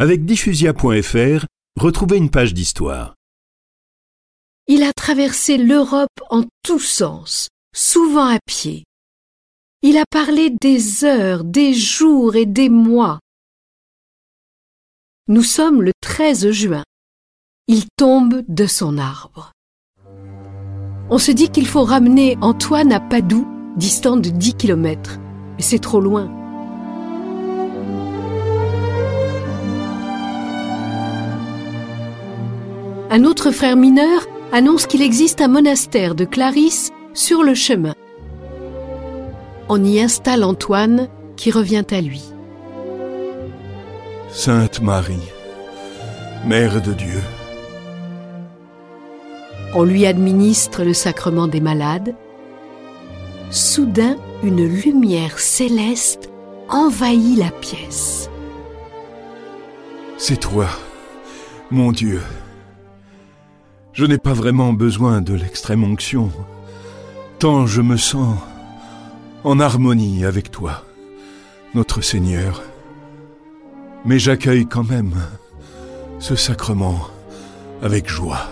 Avec diffusia.fr, retrouvez une page d'histoire. Il a traversé l'Europe en tous sens, souvent à pied. Il a parlé des heures, des jours et des mois. Nous sommes le 13 juin. Il tombe de son arbre. On se dit qu'il faut ramener Antoine à Padoue, distant de 10 kilomètres. Mais c'est trop loin. Un autre frère mineur annonce qu'il existe un monastère de Clarisse sur le chemin. On y installe Antoine qui revient à lui. Sainte Marie, Mère de Dieu, On lui administre le sacrement des malades. Soudain, une lumière céleste envahit la pièce. c'est toi, mon Dieu. Je n'ai pas vraiment besoin de l'extrême onction, tant je me sens en harmonie avec toi, notre Seigneur. Mais j'accueille quand même ce sacrement avec joie.